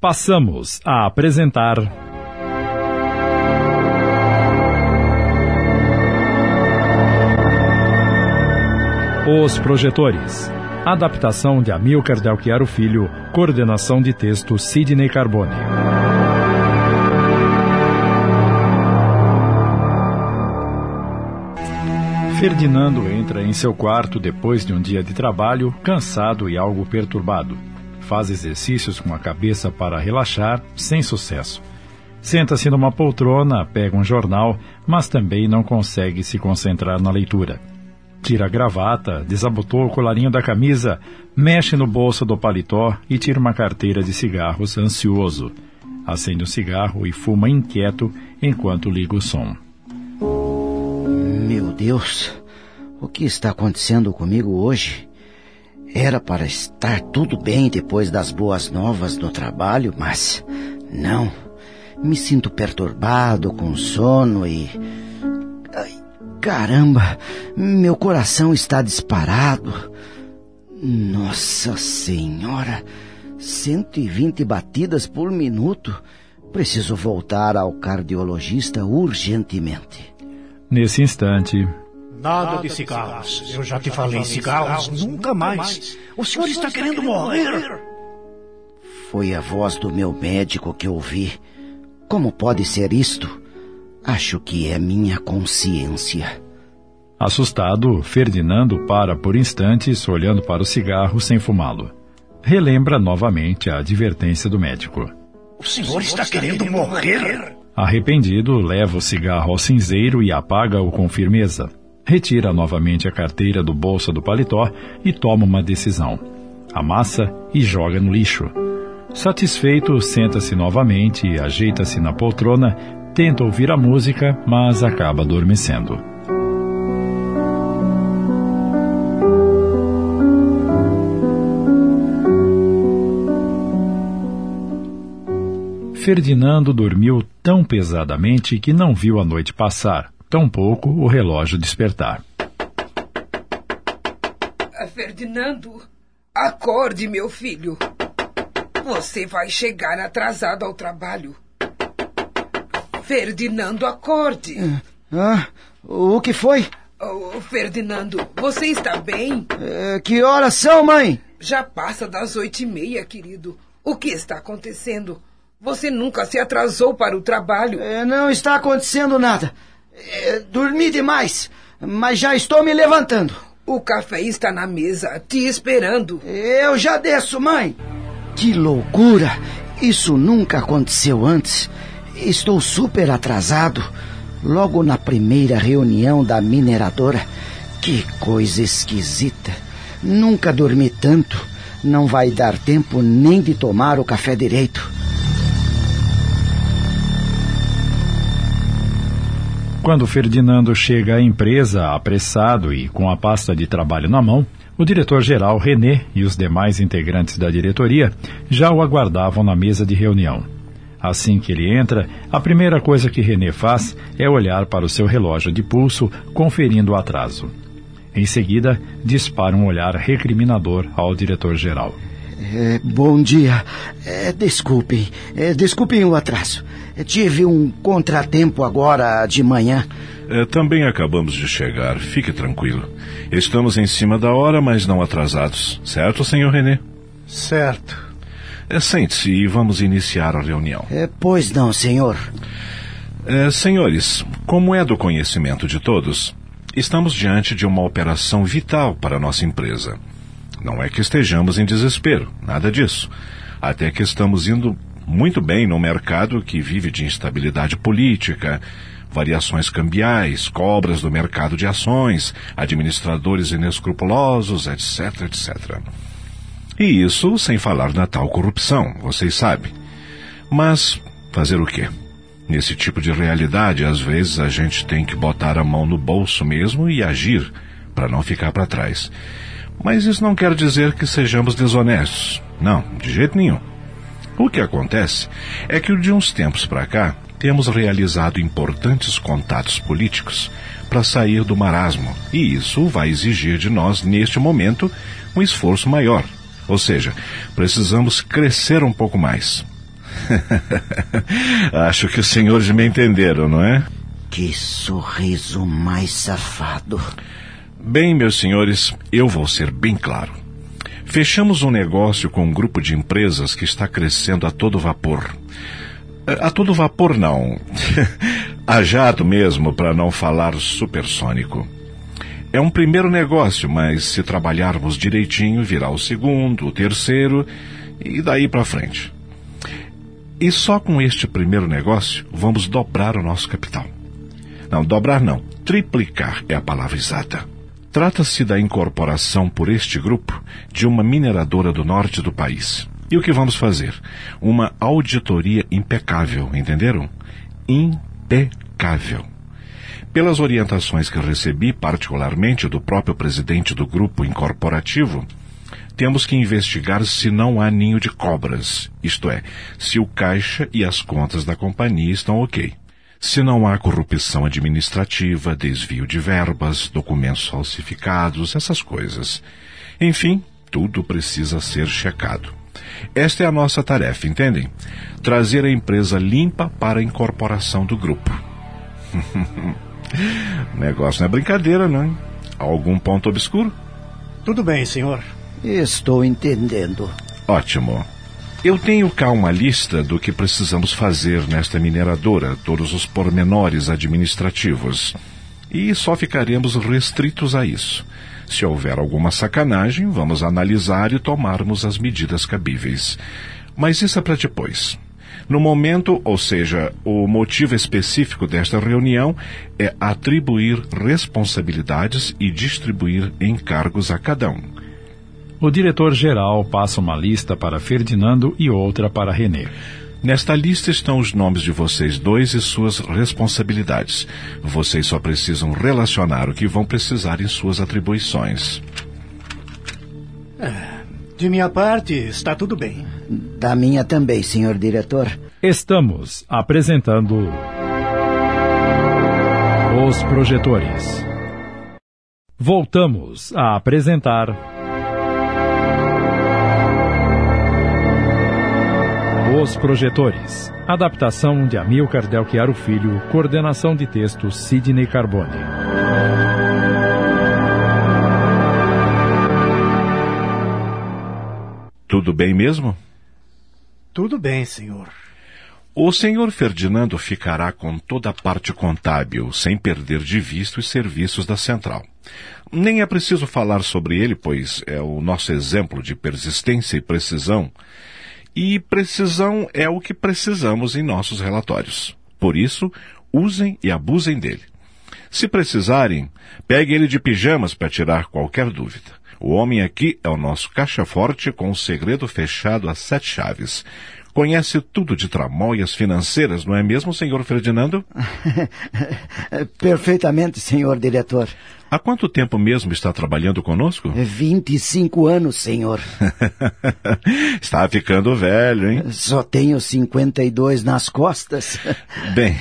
Passamos a apresentar. Os Projetores. Adaptação de Amilcar Delchiaro Filho. Coordenação de texto Sidney Carbone. Ferdinando entra em seu quarto depois de um dia de trabalho, cansado e algo perturbado. Faz exercícios com a cabeça para relaxar, sem sucesso. Senta-se numa poltrona, pega um jornal, mas também não consegue se concentrar na leitura. Tira a gravata, desabotou o colarinho da camisa, mexe no bolso do paletó e tira uma carteira de cigarros ansioso. Acende um cigarro e fuma inquieto enquanto liga o som. Meu Deus, o que está acontecendo comigo hoje? Era para estar tudo bem depois das boas novas do trabalho, mas não. Me sinto perturbado, com sono e. Ai, caramba, meu coração está disparado. Nossa Senhora, 120 batidas por minuto. Preciso voltar ao cardiologista urgentemente. Nesse instante. Nada de cigarros. Eu já te falei, cigarros nunca mais. O senhor está querendo morrer. Foi a voz do meu médico que ouvi. Como pode ser isto? Acho que é minha consciência. Assustado, Ferdinando para por instantes olhando para o cigarro sem fumá-lo. Relembra novamente a advertência do médico. O senhor está querendo morrer? Arrependido, leva o cigarro ao cinzeiro e apaga-o com firmeza. Retira novamente a carteira do bolso do paletó e toma uma decisão. Amassa e joga no lixo. Satisfeito, senta-se novamente ajeita-se na poltrona, tenta ouvir a música, mas acaba adormecendo. Ferdinando dormiu tão pesadamente que não viu a noite passar, tampouco o relógio despertar. Ferdinando, acorde, meu filho. Você vai chegar atrasado ao trabalho. Ferdinando, acorde. Ah, o que foi? Oh, Ferdinando, você está bem? É, que horas são, mãe? Já passa das oito e meia, querido. O que está acontecendo? Você nunca se atrasou para o trabalho. É, não está acontecendo nada. É, dormi demais, mas já estou me levantando. O café está na mesa, te esperando. Eu já desço, mãe. Que loucura! Isso nunca aconteceu antes. Estou super atrasado. Logo na primeira reunião da mineradora. Que coisa esquisita. Nunca dormi tanto. Não vai dar tempo nem de tomar o café direito. Quando Ferdinando chega à empresa, apressado e com a pasta de trabalho na mão, o diretor-geral René e os demais integrantes da diretoria já o aguardavam na mesa de reunião. Assim que ele entra, a primeira coisa que René faz é olhar para o seu relógio de pulso, conferindo o atraso. Em seguida, dispara um olhar recriminador ao diretor-geral. É, bom dia. É, desculpem. É, desculpem o atraso. Tive um contratempo agora de manhã. É, também acabamos de chegar. Fique tranquilo. Estamos em cima da hora, mas não atrasados. Certo, senhor René? Certo. É, Sente-se e vamos iniciar a reunião. É, pois não, senhor. É, senhores, como é do conhecimento de todos, estamos diante de uma operação vital para a nossa empresa. Não é que estejamos em desespero, nada disso. Até que estamos indo muito bem no mercado que vive de instabilidade política, variações cambiais, cobras do mercado de ações, administradores inescrupulosos, etc, etc. E isso sem falar na tal corrupção, vocês sabem. Mas fazer o quê? Nesse tipo de realidade, às vezes a gente tem que botar a mão no bolso mesmo e agir para não ficar para trás. Mas isso não quer dizer que sejamos desonestos. Não, de jeito nenhum. O que acontece é que de uns tempos para cá temos realizado importantes contatos políticos para sair do marasmo, e isso vai exigir de nós, neste momento, um esforço maior. Ou seja, precisamos crescer um pouco mais. Acho que os senhores me entenderam, não é? Que sorriso mais safado. Bem, meus senhores, eu vou ser bem claro. Fechamos um negócio com um grupo de empresas que está crescendo a todo vapor. A todo vapor, não. a jato mesmo, para não falar supersônico. É um primeiro negócio, mas se trabalharmos direitinho, virá o segundo, o terceiro e daí para frente. E só com este primeiro negócio vamos dobrar o nosso capital. Não, dobrar não, triplicar é a palavra exata. Trata-se da incorporação por este grupo de uma mineradora do norte do país. E o que vamos fazer? Uma auditoria impecável, entenderam? Impecável. Pelas orientações que recebi, particularmente do próprio presidente do grupo incorporativo, temos que investigar se não há ninho de cobras, isto é, se o caixa e as contas da companhia estão ok se não há corrupção administrativa, desvio de verbas, documentos falsificados, essas coisas. Enfim, tudo precisa ser checado. Esta é a nossa tarefa, entendem? Trazer a empresa limpa para a incorporação do grupo. Negócio não é brincadeira, não. Algum ponto obscuro? Tudo bem, senhor. Estou entendendo. Ótimo. Eu tenho cá uma lista do que precisamos fazer nesta mineradora, todos os pormenores administrativos. E só ficaremos restritos a isso. Se houver alguma sacanagem, vamos analisar e tomarmos as medidas cabíveis. Mas isso é para depois. No momento, ou seja, o motivo específico desta reunião é atribuir responsabilidades e distribuir encargos a cada um. O diretor-geral passa uma lista para Ferdinando e outra para René. Nesta lista estão os nomes de vocês dois e suas responsabilidades. Vocês só precisam relacionar o que vão precisar em suas atribuições. É, de minha parte, está tudo bem. Da minha também, senhor diretor. Estamos apresentando. Os projetores. Voltamos a apresentar. Os Projetores. Adaptação de Amilcar Delchiaro Filho. Coordenação de texto Sidney Carbone. Tudo bem mesmo? Tudo bem, senhor. O senhor Ferdinando ficará com toda a parte contábil, sem perder de vista os serviços da central. Nem é preciso falar sobre ele, pois é o nosso exemplo de persistência e precisão e precisão é o que precisamos em nossos relatórios. Por isso, usem e abusem dele. Se precisarem, pegue ele de pijamas para tirar qualquer dúvida. O homem aqui é o nosso caixa forte com o segredo fechado a sete chaves. Conhece tudo de tramóias financeiras, não é mesmo, senhor Ferdinando? Perfeitamente, senhor diretor. Há quanto tempo mesmo está trabalhando conosco? 25 anos, senhor. está ficando velho, hein? Só tenho 52 nas costas. Bem,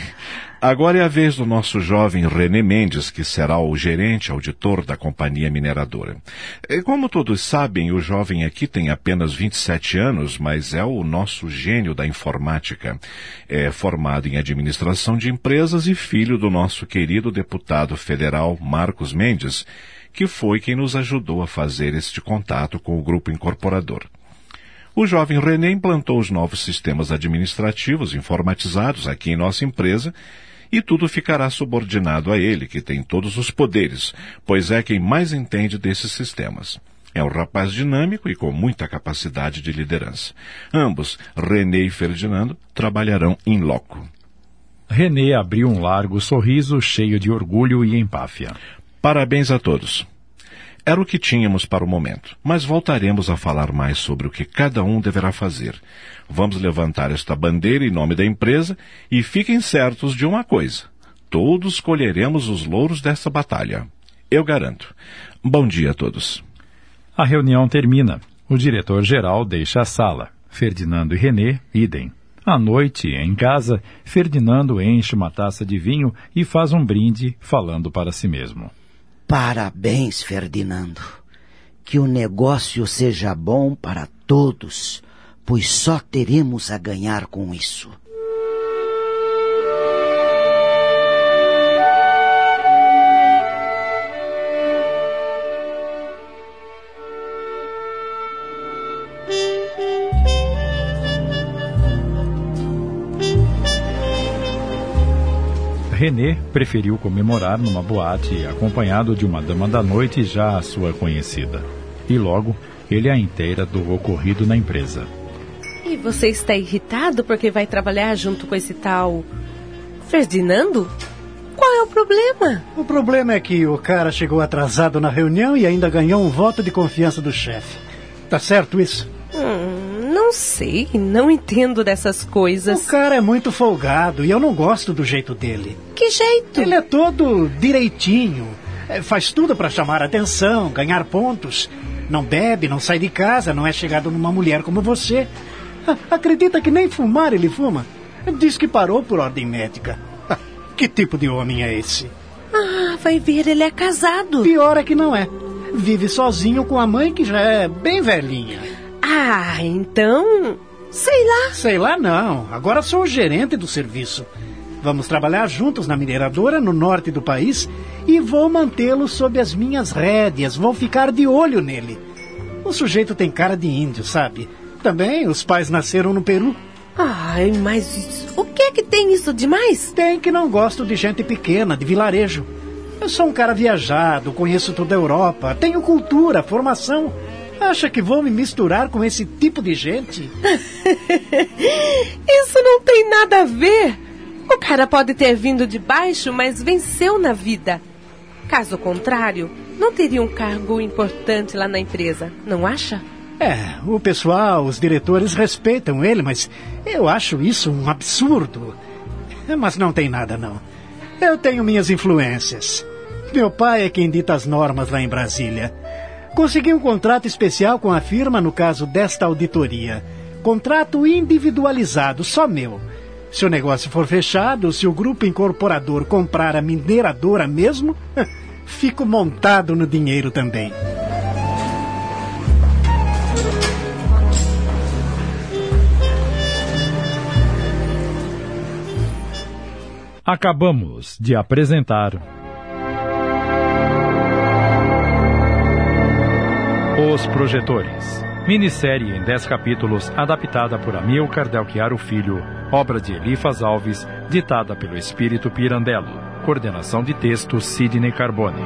Agora é a vez do nosso jovem René Mendes, que será o gerente auditor da companhia mineradora. Como todos sabem, o jovem aqui tem apenas 27 anos, mas é o nosso gênio da informática. É formado em administração de empresas e filho do nosso querido deputado federal Marcos Mendes, que foi quem nos ajudou a fazer este contato com o grupo incorporador. O jovem René implantou os novos sistemas administrativos informatizados aqui em nossa empresa e tudo ficará subordinado a ele, que tem todos os poderes, pois é quem mais entende desses sistemas. É um rapaz dinâmico e com muita capacidade de liderança. Ambos, René e Ferdinando, trabalharão em loco. René abriu um largo sorriso cheio de orgulho e empáfia. Parabéns a todos. Era o que tínhamos para o momento, mas voltaremos a falar mais sobre o que cada um deverá fazer. Vamos levantar esta bandeira em nome da empresa e fiquem certos de uma coisa: todos colheremos os louros dessa batalha. Eu garanto. Bom dia a todos. A reunião termina. O diretor-geral deixa a sala. Ferdinando e René, idem. À noite, em casa, Ferdinando enche uma taça de vinho e faz um brinde, falando para si mesmo. Parabéns, Ferdinando. Que o negócio seja bom para todos pois só teremos a ganhar com isso. René preferiu comemorar numa boate acompanhado de uma dama da noite já sua conhecida. E logo ele a inteira do ocorrido na empresa. E você está irritado porque vai trabalhar junto com esse tal Ferdinando? Qual é o problema? O problema é que o cara chegou atrasado na reunião e ainda ganhou um voto de confiança do chefe. Tá certo isso? Não sei, não entendo dessas coisas. O cara é muito folgado e eu não gosto do jeito dele. Que jeito? Ele é todo direitinho. É, faz tudo para chamar atenção, ganhar pontos. Não bebe, não sai de casa, não é chegado numa mulher como você. Acredita que nem fumar ele fuma? Diz que parou por ordem médica. Que tipo de homem é esse? Ah, vai ver, ele é casado. Pior é que não é. Vive sozinho com a mãe que já é bem velhinha. Ah, então. Sei lá. Sei lá não. Agora sou o gerente do serviço. Vamos trabalhar juntos na mineradora no norte do país e vou mantê-lo sob as minhas rédeas. Vou ficar de olho nele. O sujeito tem cara de índio, sabe? Também os pais nasceram no Peru. Ai, mas o que é que tem isso demais? Tem que não gosto de gente pequena, de vilarejo. Eu sou um cara viajado, conheço toda a Europa, tenho cultura, formação. Acha que vou me misturar com esse tipo de gente? Isso não tem nada a ver. O cara pode ter vindo de baixo, mas venceu na vida. Caso contrário, não teria um cargo importante lá na empresa, não acha? É, o pessoal, os diretores respeitam ele, mas eu acho isso um absurdo. Mas não tem nada, não. Eu tenho minhas influências. Meu pai é quem dita as normas lá em Brasília. Consegui um contrato especial com a firma no caso desta auditoria. Contrato individualizado, só meu. Se o negócio for fechado, se o grupo incorporador comprar a mineradora mesmo, fico montado no dinheiro também. Acabamos de apresentar. Os Projetores. Minissérie em 10 capítulos, adaptada por Amilcar Delchiaro Filho, obra de Elifas Alves, ditada pelo Espírito Pirandello. Coordenação de texto Sidney Carbone.